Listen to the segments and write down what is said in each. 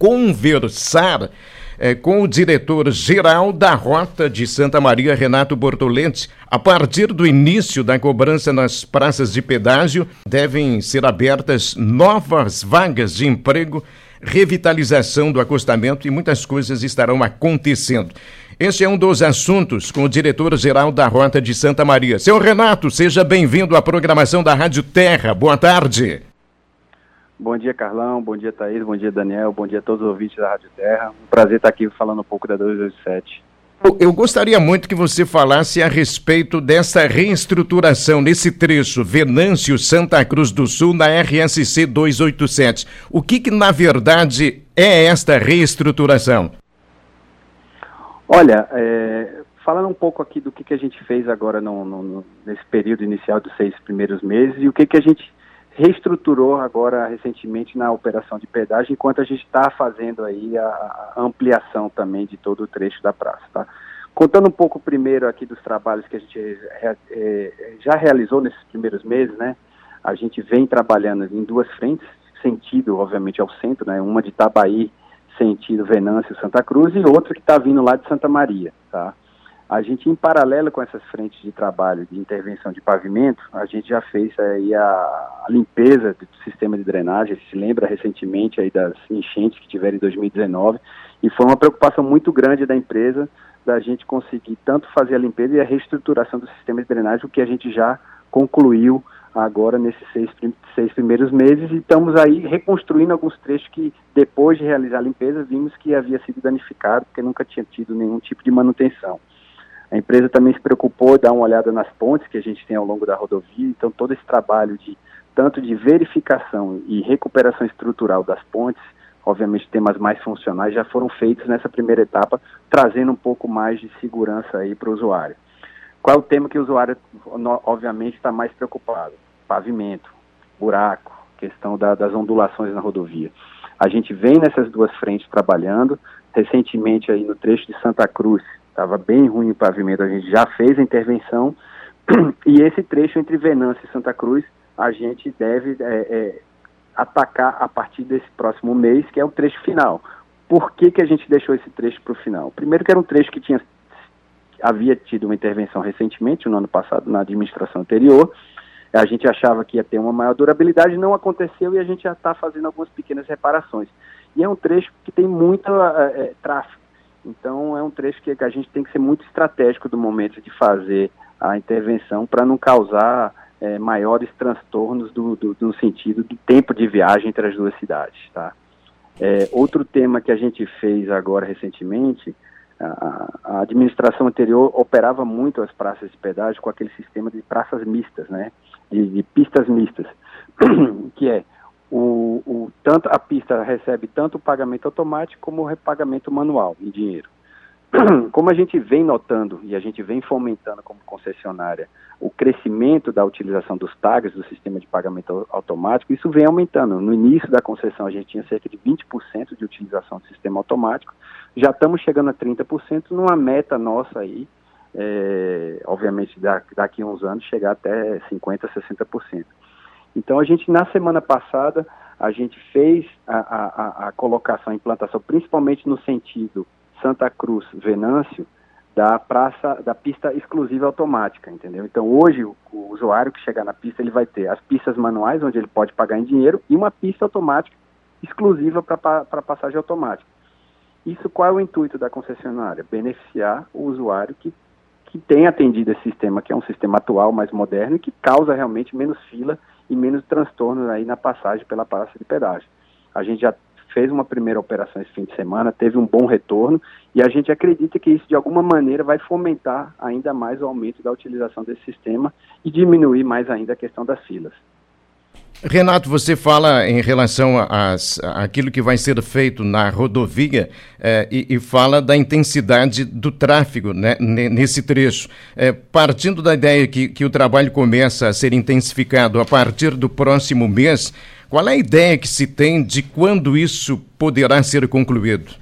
conversar é, com o diretor-geral da Rota de Santa Maria, Renato Bortoletti. A partir do início da cobrança nas praças de pedágio, devem ser abertas novas vagas de emprego, revitalização do acostamento e muitas coisas estarão acontecendo. Este é um dos assuntos com o diretor-geral da Rota de Santa Maria. Seu Renato, seja bem-vindo à programação da Rádio Terra. Boa tarde. Bom dia, Carlão. Bom dia, Thaís. Bom dia, Daniel. Bom dia a todos os ouvintes da Rádio Terra. Um prazer estar aqui falando um pouco da 287. Eu gostaria muito que você falasse a respeito dessa reestruturação nesse trecho Venâncio Santa Cruz do Sul na RSC 287. O que, que na verdade é esta reestruturação? Olha, é, falando um pouco aqui do que, que a gente fez agora no, no, nesse período inicial dos seis primeiros meses e o que, que a gente reestruturou agora recentemente na operação de pedágio, enquanto a gente está fazendo aí a, a, ampliação também de todo o trecho da praça, tá? Contando um pouco primeiro aqui dos trabalhos que a gente é, é, já realizou nesses primeiros meses, né? A gente vem trabalhando em duas frentes, sentido, obviamente, ao centro, né? Uma de Itabaí sentido Venâncio Santa Cruz e outro que está vindo lá de Santa Maria, tá? A gente, em paralelo com essas frentes de trabalho de intervenção de pavimento, a gente já fez aí a, limpeza do sistema de drenagem, se lembra recentemente aí das enchentes que tiveram em 2019, e foi uma preocupação muito grande da empresa da gente conseguir tanto fazer a limpeza e a reestruturação do sistema de drenagem, o que a gente já concluiu agora nesses seis, seis primeiros meses. E estamos aí reconstruindo alguns trechos que depois de realizar a limpeza vimos que havia sido danificado porque nunca tinha tido nenhum tipo de manutenção. A empresa também se preocupou em dar uma olhada nas pontes que a gente tem ao longo da rodovia, então todo esse trabalho de tanto de verificação e recuperação estrutural das pontes, obviamente temas mais funcionais já foram feitos nessa primeira etapa, trazendo um pouco mais de segurança aí para o usuário. Qual é o tema que o usuário, obviamente, está mais preocupado? Pavimento, buraco, questão da, das ondulações na rodovia. A gente vem nessas duas frentes trabalhando. Recentemente, aí no trecho de Santa Cruz, estava bem ruim o pavimento, a gente já fez a intervenção. E esse trecho entre Venâncio e Santa Cruz, a gente deve é, é, atacar a partir desse próximo mês, que é o trecho final. Por que, que a gente deixou esse trecho para o final? Primeiro que era um trecho que tinha havia tido uma intervenção recentemente, no ano passado, na administração anterior. A gente achava que ia ter uma maior durabilidade, não aconteceu e a gente já está fazendo algumas pequenas reparações. E é um trecho que tem muito é, tráfego. Então é um trecho que a gente tem que ser muito estratégico do momento de fazer a intervenção para não causar é, maiores transtornos do, do, do, sentido do tempo de viagem entre as duas cidades. Tá? É, outro tema que a gente fez agora recentemente a, administração anterior operava muito as praças de pedágio com aquele sistema de praças mistas, né? De, de pistas mistas, que é o, o, tanto a pista recebe tanto o pagamento automático como o repagamento manual em dinheiro. Como a gente vem notando e a gente vem fomentando como concessionária o crescimento da utilização dos tags do sistema de pagamento automático, isso vem aumentando. No início da concessão a gente tinha cerca de 20% de utilização do sistema automático, já estamos chegando a 30% numa meta nossa aí, é, obviamente daqui a uns anos chegar até 50%, 60%. Então a gente, na semana passada, a gente fez a, a, a colocação, a implantação, principalmente no sentido Santa Cruz, Venâncio, da praça, da pista exclusiva automática, entendeu? Então hoje o, o usuário que chegar na pista ele vai ter as pistas manuais onde ele pode pagar em dinheiro e uma pista automática exclusiva para passagem automática. Isso qual é o intuito da concessionária? Beneficiar o usuário que, que tem atendido esse sistema, que é um sistema atual, mais moderno, e que causa realmente menos fila e menos transtorno aí na passagem pela praça de pedágio. A gente já fez uma primeira operação esse fim de semana, teve um bom retorno e a gente acredita que isso de alguma maneira vai fomentar ainda mais o aumento da utilização desse sistema e diminuir mais ainda a questão das filas. Renato, você fala em relação àquilo que vai ser feito na rodovia eh, e, e, fala da intensidade do tráfego né, nesse trecho. Eh, partindo da ideia que, que o trabalho começa a ser intensificado a partir do próximo mês, qual é a ideia que se tem de quando isso poderá ser concluído?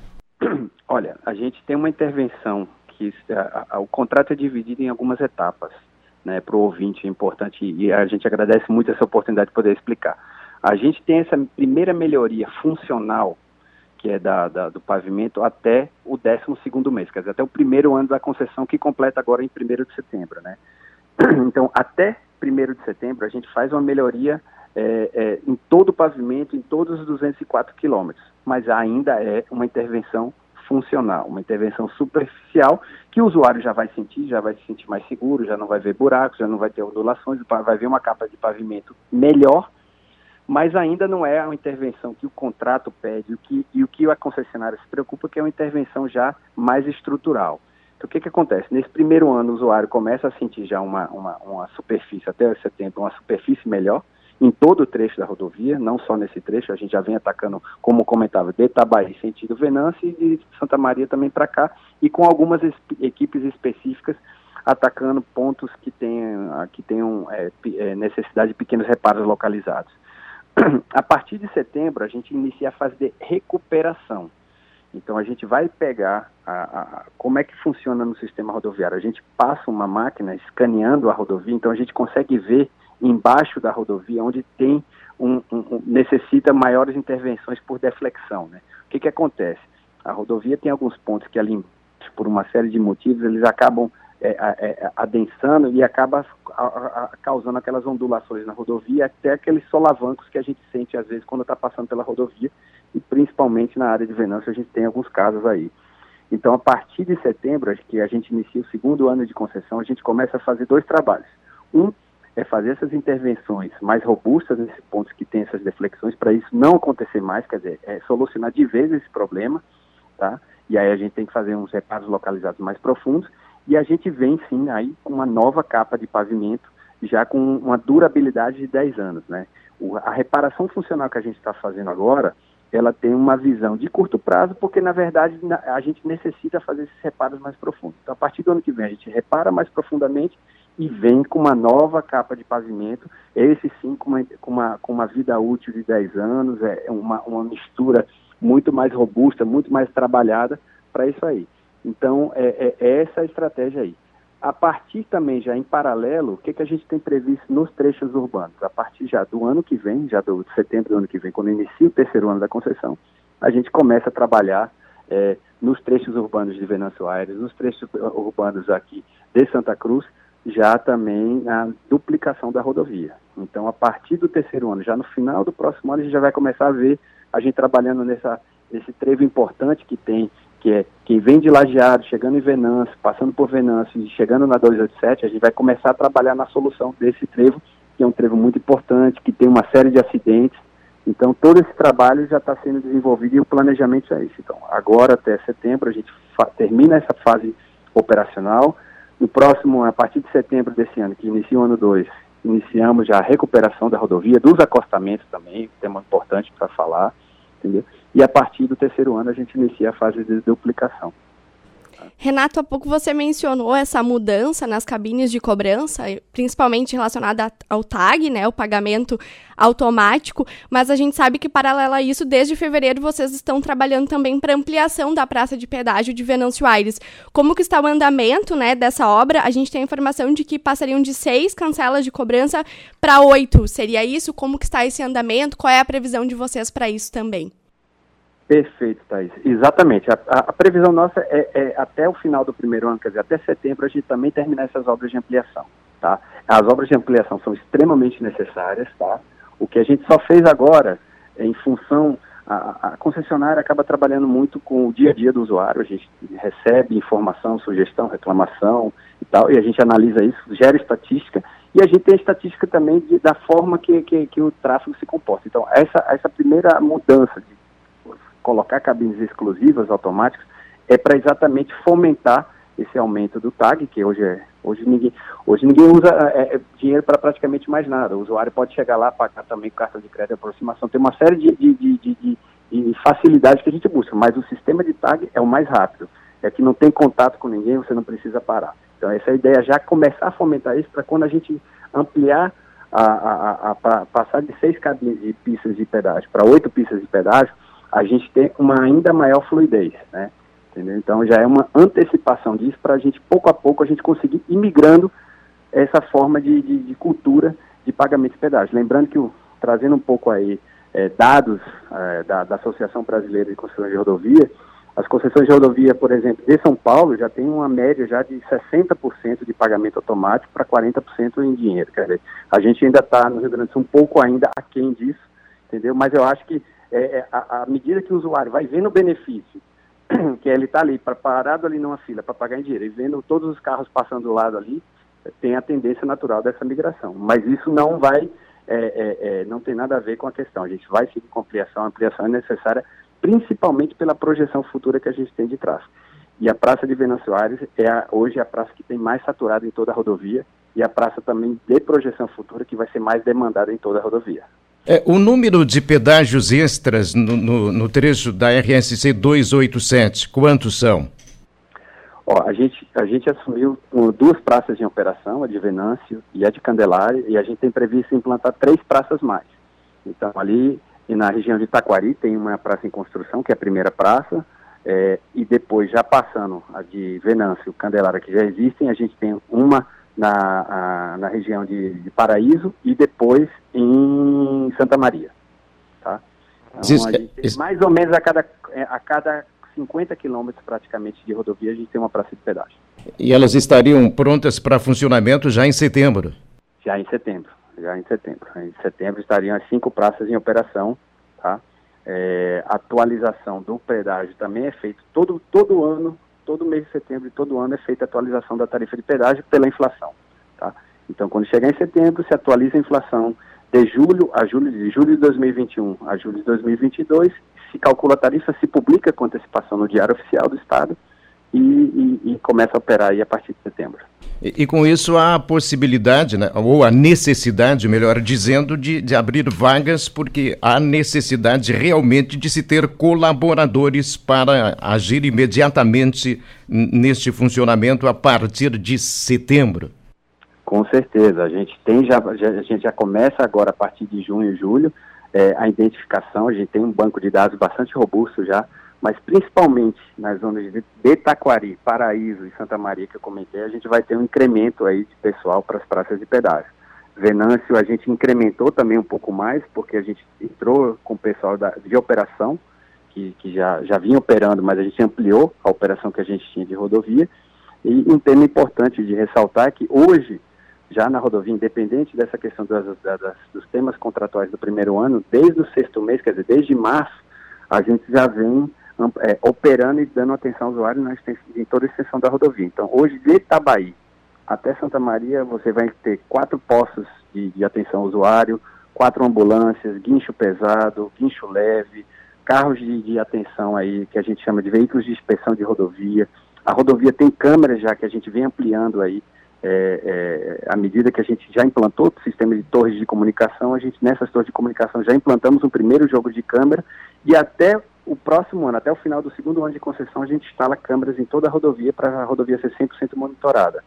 Olha, a gente tem uma intervenção que a, a, o contrato é dividido em algumas etapas né, para o ouvinte é importante e a gente agradece muito essa oportunidade de poder explicar. A gente tem essa primeira melhoria funcional que é da, da, do pavimento, até o 12 mês, quer dizer, até o primeiro ano da concessão, que completa agora em 1 de setembro. Né? Então, até 1 de setembro, a gente faz uma melhoria é, é, em todo o pavimento, em todos os 204 quilômetros, mas ainda é uma intervenção funcional, uma intervenção superficial que o usuário já vai sentir, já vai se sentir mais seguro, já não vai ver buracos, já não vai ter ondulações, vai ver uma capa de pavimento melhor, mas ainda não é uma intervenção que o contrato pede o que, e o que a concessionária se preocupa, que é uma intervenção já mais estrutural. Então, o que, que acontece? Nesse primeiro ano, o usuário começa a sentir já uma, uma, uma superfície, até setembro, uma superfície melhor, em todo o trecho da rodovia, não só nesse trecho, a gente já vem atacando, como comentava, de Itabaí, sentido Venâncio, e de Santa Maria também para cá, e com algumas equipes específicas atacando pontos que tenham, que tenham é, é, necessidade de pequenos reparos localizados. A partir de setembro, a gente inicia a fase de recuperação. Então, a gente vai pegar a, a, como é que funciona no sistema rodoviário. A gente passa uma máquina escaneando a rodovia, então a gente consegue ver embaixo da rodovia, onde tem um, um, um, necessita maiores intervenções por deflexão. Né? O que, que acontece? A rodovia tem alguns pontos que ali, por uma série de motivos, eles acabam é, é, adensando e acaba a, a, causando aquelas ondulações na rodovia, até aqueles solavancos que a gente sente às vezes quando está passando pela rodovia, e principalmente na área de Venâncio a gente tem alguns casos aí. Então, a partir de setembro, que a gente inicia o segundo ano de concessão, a gente começa a fazer dois trabalhos. Um é fazer essas intervenções mais robustas nesses pontos que tem essas deflexões, para isso não acontecer mais, quer dizer, é solucionar de vez esse problema, tá? E aí a gente tem que fazer uns reparos localizados mais profundos, e a gente vem sim aí com uma nova capa de pavimento, já com uma durabilidade de 10 anos, né? O, a reparação funcional que a gente está fazendo agora, ela tem uma visão de curto prazo, porque na verdade a gente necessita fazer esses reparos mais profundos. Então, a partir do ano que vem, a gente repara mais profundamente e vem com uma nova capa de pavimento, esse sim com uma, com uma, com uma vida útil de 10 anos, é uma, uma mistura muito mais robusta, muito mais trabalhada para isso aí. Então, é, é, é, essa a estratégia aí. A partir também, já em paralelo, o que, que a gente tem previsto nos trechos urbanos? A partir já do ano que vem, já do setembro do ano que vem, quando inicia o terceiro ano da concessão, a gente começa a trabalhar é, nos trechos urbanos de Venâncio Aires, nos trechos urbanos aqui de Santa Cruz, já também a duplicação da rodovia. Então, a partir do terceiro ano, já no final do próximo ano, a gente já vai começar a ver a gente trabalhando nessa, nesse trevo importante que tem, que é quem vem de Lajeado, chegando em Venâncio, passando por Venâncio e chegando na 287, a gente vai começar a trabalhar na solução desse trevo, que é um trevo muito importante, que tem uma série de acidentes. Então, todo esse trabalho já está sendo desenvolvido e o planejamento é isso. Então, agora até setembro, a gente termina essa fase operacional, no próximo, a partir de setembro desse ano, que inicia o ano 2, iniciamos já a recuperação da rodovia, dos acostamentos também, tema importante para falar, entendeu? E a partir do terceiro ano a gente inicia a fase de duplicação. Renato, há pouco você mencionou essa mudança nas cabines de cobrança, principalmente relacionada ao TAG, né, o pagamento automático, mas a gente sabe que, paralelo a isso, desde fevereiro vocês estão trabalhando também para ampliação da praça de pedágio de Venâncio Aires. Como que está o andamento né, dessa obra? A gente tem a informação de que passariam de seis cancelas de cobrança para oito. Seria isso? Como que está esse andamento? Qual é a previsão de vocês para isso também? Perfeito, Thaís. Exatamente. A, a, a previsão nossa é, é, até o final do primeiro ano, quer dizer, até setembro, a gente também terminar essas obras de ampliação, tá? As obras de ampliação são extremamente necessárias, tá? O que a gente só fez agora, em função, a, a concessionária acaba trabalhando muito com o dia a dia do usuário, a gente recebe informação, sugestão, reclamação e tal, e a gente analisa isso, gera estatística, e a gente tem a estatística também de, da forma que, que, que, o tráfego se comporta. Então, essa, essa primeira mudança de colocar cabines exclusivas automáticas é para exatamente fomentar esse aumento do TAG, que hoje é hoje ninguém hoje ninguém usa é, é dinheiro para praticamente mais nada. O usuário pode chegar lá, pagar também carta de crédito, aproximação, tem uma série de, de, de, de, de facilidades que a gente busca, mas o sistema de TAG é o mais rápido. É que não tem contato com ninguém, você não precisa parar. Então essa é a ideia já começar a fomentar isso para quando a gente ampliar a, a, a, a passar de seis cabines de pistas de pedágio para oito pistas de pedágio, a gente tem uma ainda maior fluidez, né? Entendeu? Então já é uma antecipação disso para a gente, pouco a pouco, a gente conseguir ir migrando essa forma de, de, de cultura de pagamento de pedágio. Lembrando que, o, trazendo um pouco aí é, dados é, da, da, Associação Brasileira de Concessões de Rodovia, as concessões de rodovia, por exemplo, de São Paulo já tem uma média já de 60% de pagamento automático para 40% em dinheiro. Quer dizer, a gente ainda está no Rio Grande do Sul um pouco ainda aquém disso, entendeu? Mas eu acho que é, a, a medida que o usuário vai vendo o benefício que ele está ali, parado ali numa fila para pagar em dinheiro e vendo todos os carros passando do lado ali, tem a tendência natural dessa migração. Mas isso não vai, é, é, é, não tem nada a ver com a questão. A gente vai seguir com ampliação, a ampliação é necessária principalmente pela projeção futura que a gente tem de tráfego. E a Praça de Venâncio Aires é a, hoje a praça que tem mais saturada em toda a rodovia e a praça também de projeção futura que vai ser mais demandada em toda a rodovia. É, o número de pedágios extras no, no, no, trecho da RSC 287, quantos são? Ó, a, gente, a gente assumiu duas praças em operação, a de Venâncio e a de Candelária, e a gente tem previsto implantar três praças mais. Então, ali e na região de Taquari tem uma praça em construção, que é a primeira praça, é, e depois, já passando a de Venâncio, Candelária, que já existem, a gente tem uma na, na região de, de, Paraíso e depois em Santa Maria. Tá? Então, isso, gente isso... mais ou menos a cada, é, a cada 50 quilômetros praticamente de rodovia a gente tem uma praça de pedágio. E elas estariam prontas para funcionamento já em setembro? Já em setembro, já em setembro. Em setembro estariam as cinco praças em operação, tá? É, atualização do pedágio também é feito todo, todo ano todo mês de setembro e todo ano é feita a atualização da tarifa de pedágio pela inflação. Tá? Então, quando chegar em setembro, se atualiza a inflação de julho a julho, de julho de 2021 a julho de 2022, se calcula a tarifa, se publica com antecipação no Diário Oficial do Estado e, e, e começa a operar aí a partir de setembro. E, e, com isso há a possibilidade, né, ou a necessidade, melhor dizendo, de, de abrir vagas, porque há necessidade realmente de se ter colaboradores para agir imediatamente neste funcionamento a partir de setembro. Com certeza, a gente tem já, já a gente já começa agora a partir de junho e julho é, a identificação, a gente tem um banco de dados bastante robusto já mas principalmente nas zonas de Taquari, Paraíso e Santa Maria que eu comentei, a gente vai ter um incremento aí de pessoal para as praças de pedágio. Venâncio a gente incrementou também um pouco mais, porque a gente entrou com o pessoal da, de operação, que, que já, já vinha operando, mas a gente ampliou a operação que a gente tinha de rodovia. E um tema importante de ressaltar é que hoje, já na rodovia, independente dessa questão das, das, dos temas contratuais do primeiro ano, desde o sexto mês, quer dizer, desde março, a gente já vem é, operando e dando atenção ao usuário na extensão, em toda a extensão da rodovia. Então, hoje, de Itabaí até Santa Maria, você vai ter quatro postos de, de atenção ao usuário, quatro ambulâncias, guincho pesado, guincho leve, carros de, de, atenção aí, que a gente chama de veículos de inspeção de rodovia. A rodovia tem câmeras já que a gente vem ampliando aí, é, é, à medida que a gente já implantou o sistema de torres de comunicação, a gente nessas torres de comunicação já implantamos um primeiro jogo de câmera e até o próximo ano, até o final do segundo ano de concessão, a gente instala câmeras em toda a rodovia para a rodovia ser 100% monitorada.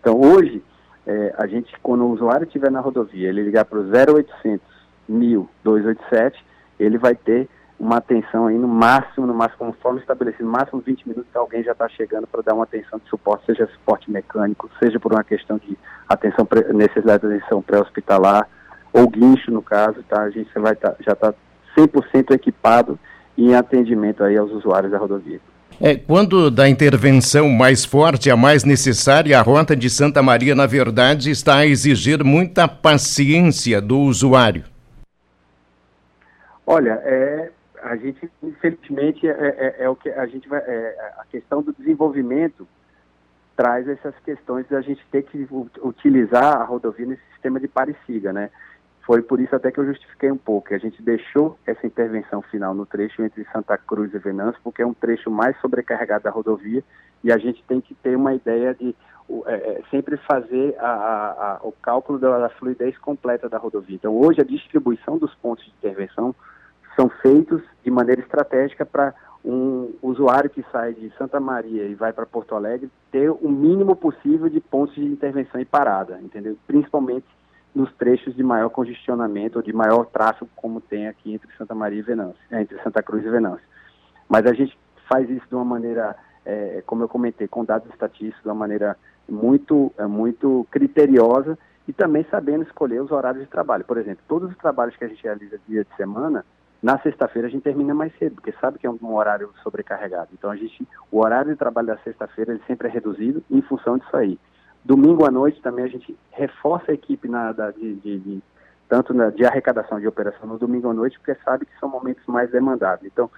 Então, hoje, é, a gente, quando o usuário estiver na rodovia, ele ligar para o 0800 1000 287, ele vai ter uma atenção aí no máximo, no máximo, conforme estabelecido, no máximo 20 minutos alguém já está chegando para dar uma atenção de suporte, seja suporte mecânico, seja por uma questão de atenção, necessidade de atenção pré-hospitalar, ou guincho no caso, tá? A gente vai tá, já está 100% equipado em atendimento aí aos usuários da rodovia. É, quando da intervenção mais forte, a mais necessária, a rota de Santa Maria, na verdade, está a exigir muita paciência do usuário. Olha, é, a gente, infelizmente, é, é, é o que a gente vai. É, a questão do desenvolvimento traz essas questões da gente ter que utilizar a rodovia nesse sistema de parecida, né? Foi por isso até que eu justifiquei um pouco. A gente deixou essa intervenção final no trecho entre Santa Cruz e Venâncio, porque é um trecho mais sobrecarregado da rodovia e a gente tem que ter uma ideia de é, é, sempre fazer a, a, a, o cálculo da, da, fluidez completa da rodovia. Então, hoje, a distribuição dos pontos de intervenção são feitos de maneira estratégica para um usuário que sai de Santa Maria e vai para Porto Alegre ter o mínimo possível de pontos de intervenção e parada, entendeu? Principalmente nos trechos de maior congestionamento ou de maior tráfego, como tem aqui entre Santa Maria e Venâncio, é, entre Santa Cruz e Venâncio. Mas a gente faz isso de uma maneira, é, como eu comentei, com dados estatísticos, de uma maneira muito, é, muito criteriosa e também sabendo escolher os horários de trabalho. Por exemplo, todos os trabalhos que a gente realiza dia de semana, na sexta-feira a gente termina mais cedo, porque sabe que é um horário sobrecarregado. Então a gente, o horário de trabalho da sexta-feira sempre é reduzido em função disso aí. Domingo à noite também a gente reforça a equipe na, da, de, de, de, tanto na, de arrecadação de operação no domingo à noite, porque sabe que são momentos mais demandados. Então,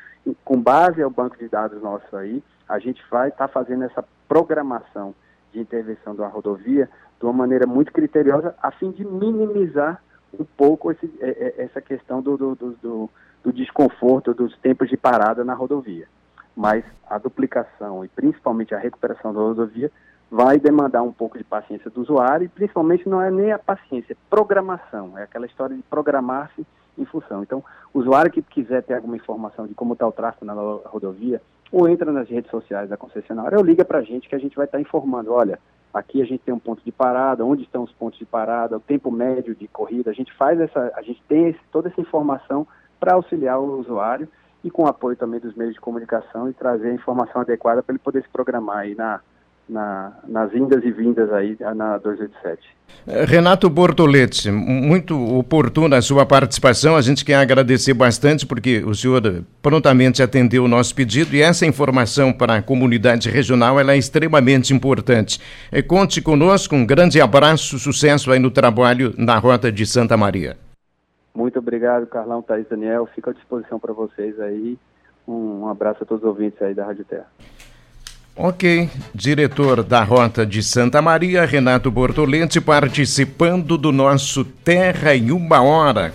com base ao banco de dados nosso aí, a gente vai estar tá fazendo essa programação de intervenção da rodovia de uma maneira muito criteriosa, a fim de minimizar um pouco esse, é, é, essa questão do, do, do, do desconforto dos tempos de parada na rodovia. Mas a duplicação e principalmente a recuperação da rodovia vai demandar um pouco de paciência do usuário e principalmente não é nem a paciência, é programação, é aquela história de programar-se em função. Então, o usuário que quiser ter alguma informação de como está o tráfego na rodovia, ou entra nas redes sociais da concessionária, ou liga para a gente que a gente vai estar tá informando, olha, aqui a gente tem um ponto de parada, onde estão os pontos de parada, o tempo médio de corrida, a gente faz essa, a gente tem esse, toda essa informação para auxiliar o usuário e com apoio também dos meios de comunicação e trazer a informação adequada para ele poder se programar aí na, na, nas indas e vindas aí na 287. Eh, Renato Bortoletti, muito oportuna a sua participação. A gente quer agradecer bastante porque o senhor prontamente atendeu o nosso pedido e essa informação para a comunidade regional é extremamente importante. Eh, conte conosco, um grande abraço, sucesso aí no trabalho na Rota de Santa Maria. Muito obrigado, Carlão, Thaís Daniel. Fico à disposição para vocês aí. Um, um abraço a todos os ouvintes aí da Rádio Terra. Ok, diretor da Rota de Santa Maria, Renato Bortolente, participando do nosso Terra em uma Hora.